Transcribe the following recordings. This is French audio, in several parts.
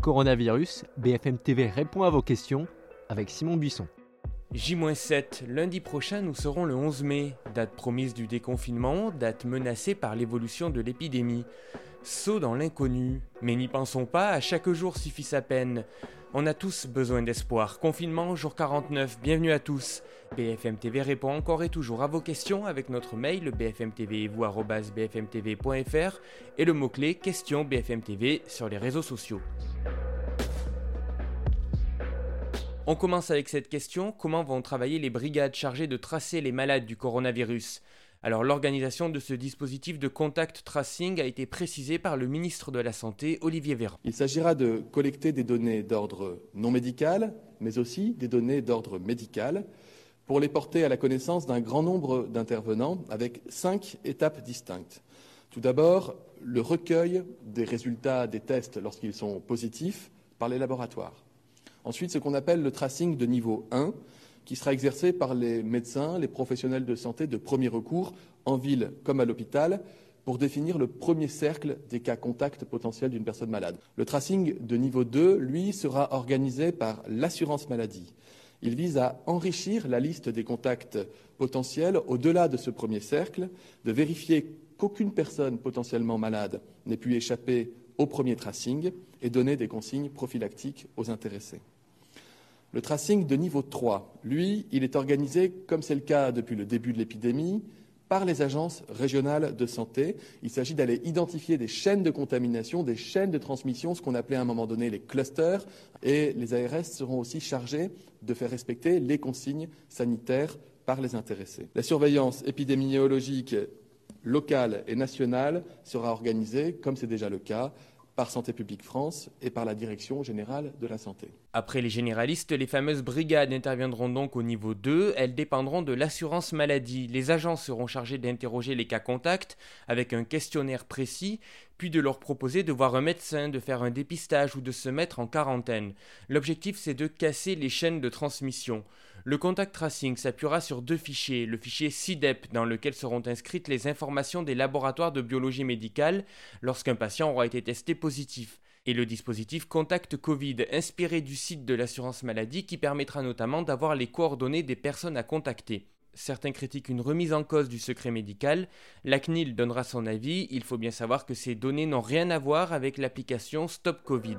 Coronavirus, BFM TV répond à vos questions avec Simon Buisson. J-7, lundi prochain nous serons le 11 mai, date promise du déconfinement, date menacée par l'évolution de l'épidémie. Saut dans l'inconnu, mais n'y pensons pas, à chaque jour suffit sa peine. On a tous besoin d'espoir. Confinement, jour 49, bienvenue à tous. BFM TV répond encore et toujours à vos questions avec notre mail bfmtv.fr et le mot-clé question BFM TV sur les réseaux sociaux. On commence avec cette question, comment vont travailler les brigades chargées de tracer les malades du coronavirus? Alors l'organisation de ce dispositif de contact tracing a été précisée par le ministre de la Santé, Olivier Véran. Il s'agira de collecter des données d'ordre non médical, mais aussi des données d'ordre médical, pour les porter à la connaissance d'un grand nombre d'intervenants avec cinq étapes distinctes. Tout d'abord, le recueil des résultats des tests lorsqu'ils sont positifs par les laboratoires. Ensuite, ce qu'on appelle le tracing de niveau 1, qui sera exercé par les médecins, les professionnels de santé de premier recours, en ville comme à l'hôpital, pour définir le premier cercle des cas contacts potentiels d'une personne malade. Le tracing de niveau 2, lui, sera organisé par l'assurance maladie. Il vise à enrichir la liste des contacts potentiels au-delà de ce premier cercle, de vérifier qu'aucune personne potentiellement malade n'ait pu échapper au premier tracing et donner des consignes prophylactiques aux intéressés. Le tracing de niveau 3, lui, il est organisé, comme c'est le cas depuis le début de l'épidémie, par les agences régionales de santé. Il s'agit d'aller identifier des chaînes de contamination, des chaînes de transmission, ce qu'on appelait à un moment donné les clusters, et les ARS seront aussi chargés de faire respecter les consignes sanitaires par les intéressés. La surveillance épidémiologique locale et nationale sera organisée, comme c'est déjà le cas, par Santé publique France et par la Direction générale de la santé. Après les généralistes, les fameuses brigades interviendront donc au niveau 2. Elles dépendront de l'assurance maladie. Les agents seront chargés d'interroger les cas contacts avec un questionnaire précis, puis de leur proposer de voir un médecin, de faire un dépistage ou de se mettre en quarantaine. L'objectif c'est de casser les chaînes de transmission. Le contact tracing s'appuiera sur deux fichiers, le fichier CIDEP dans lequel seront inscrites les informations des laboratoires de biologie médicale lorsqu'un patient aura été testé positif, et le dispositif Contact Covid inspiré du site de l'assurance maladie qui permettra notamment d'avoir les coordonnées des personnes à contacter. Certains critiquent une remise en cause du secret médical. La CNIL donnera son avis. Il faut bien savoir que ces données n'ont rien à voir avec l'application Stop Covid.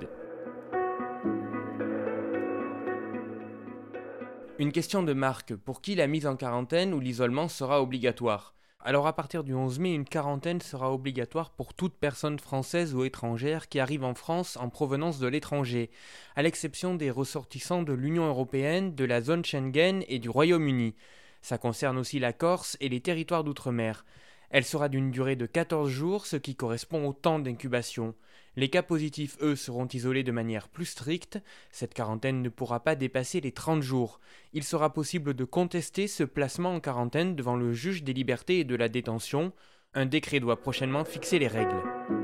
Une question de marque. Pour qui la mise en quarantaine ou l'isolement sera obligatoire? Alors à partir du 11 mai, une quarantaine sera obligatoire pour toute personne française ou étrangère qui arrive en France en provenance de l'étranger, à l'exception des ressortissants de l'Union européenne, de la zone Schengen et du Royaume-Uni. Ça concerne aussi la Corse et les territoires d'outre-mer. Elle sera d'une durée de 14 jours, ce qui correspond au temps d'incubation. Les cas positifs, eux, seront isolés de manière plus stricte. Cette quarantaine ne pourra pas dépasser les 30 jours. Il sera possible de contester ce placement en quarantaine devant le juge des libertés et de la détention. Un décret doit prochainement fixer les règles.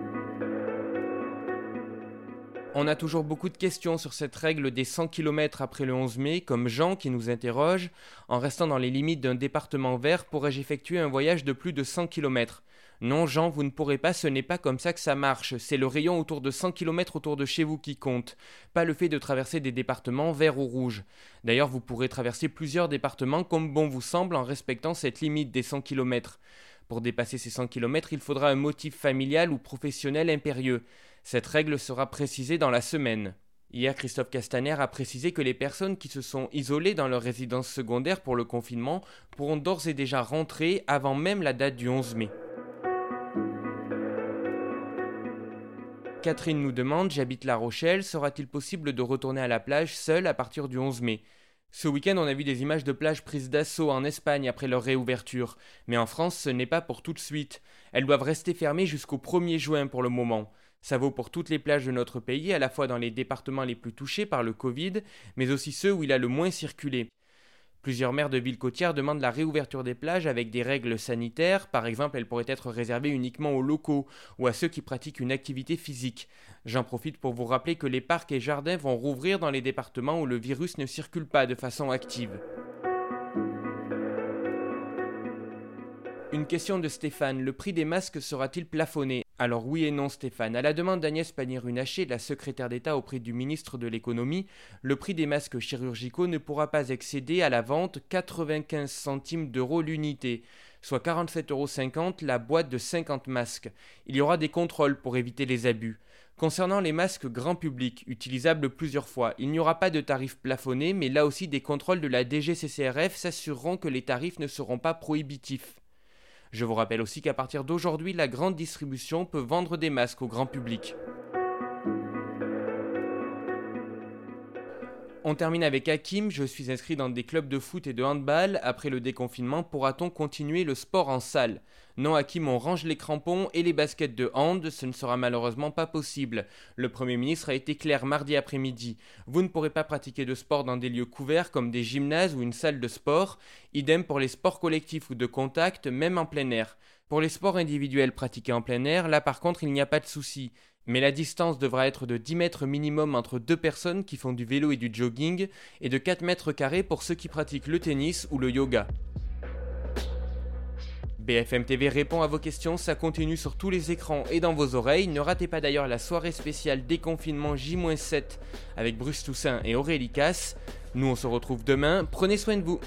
On a toujours beaucoup de questions sur cette règle des 100 km après le 11 mai, comme Jean qui nous interroge En restant dans les limites d'un département vert, pourrais-je effectuer un voyage de plus de 100 km Non, Jean, vous ne pourrez pas, ce n'est pas comme ça que ça marche. C'est le rayon autour de 100 km autour de chez vous qui compte, pas le fait de traverser des départements verts ou rouges. D'ailleurs, vous pourrez traverser plusieurs départements comme bon vous semble en respectant cette limite des 100 km. Pour dépasser ces 100 km, il faudra un motif familial ou professionnel impérieux. Cette règle sera précisée dans la semaine. Hier, Christophe Castaner a précisé que les personnes qui se sont isolées dans leur résidence secondaire pour le confinement pourront d'ores et déjà rentrer avant même la date du 11 mai. Catherine nous demande J'habite La Rochelle, sera-t-il possible de retourner à la plage seule à partir du 11 mai? Ce week-end, on a vu des images de plages prises d'assaut en Espagne après leur réouverture, mais en France, ce n'est pas pour tout de suite. Elles doivent rester fermées jusqu'au 1er juin pour le moment. Ça vaut pour toutes les plages de notre pays, à la fois dans les départements les plus touchés par le Covid, mais aussi ceux où il a le moins circulé. Plusieurs maires de villes côtières demandent la réouverture des plages avec des règles sanitaires. Par exemple, elles pourraient être réservées uniquement aux locaux ou à ceux qui pratiquent une activité physique. J'en profite pour vous rappeler que les parcs et jardins vont rouvrir dans les départements où le virus ne circule pas de façon active. Une question de Stéphane. Le prix des masques sera-t-il plafonné? Alors oui et non Stéphane, à la demande d'Agnès Pannier-Runacher, la secrétaire d'État auprès du ministre de l'économie, le prix des masques chirurgicaux ne pourra pas excéder à la vente 95 centimes d'euros l'unité, soit 47,50 euros la boîte de 50 masques. Il y aura des contrôles pour éviter les abus. Concernant les masques grand public, utilisables plusieurs fois, il n'y aura pas de tarifs plafonnés, mais là aussi des contrôles de la DGCCRF s'assureront que les tarifs ne seront pas prohibitifs. Je vous rappelle aussi qu'à partir d'aujourd'hui, la grande distribution peut vendre des masques au grand public. On termine avec Hakim, je suis inscrit dans des clubs de foot et de handball. Après le déconfinement, pourra-t-on continuer le sport en salle? Non Hakim, on range les crampons et les baskets de hand, ce ne sera malheureusement pas possible. Le Premier ministre a été clair mardi après-midi. Vous ne pourrez pas pratiquer de sport dans des lieux couverts comme des gymnases ou une salle de sport. Idem pour les sports collectifs ou de contact, même en plein air. Pour les sports individuels pratiqués en plein air, là par contre il n'y a pas de souci. Mais la distance devra être de 10 mètres minimum entre deux personnes qui font du vélo et du jogging, et de 4 mètres carrés pour ceux qui pratiquent le tennis ou le yoga. BFM TV répond à vos questions, ça continue sur tous les écrans et dans vos oreilles. Ne ratez pas d'ailleurs la soirée spéciale déconfinement J-7 avec Bruce Toussaint et Aurélie Casse. Nous on se retrouve demain, prenez soin de vous.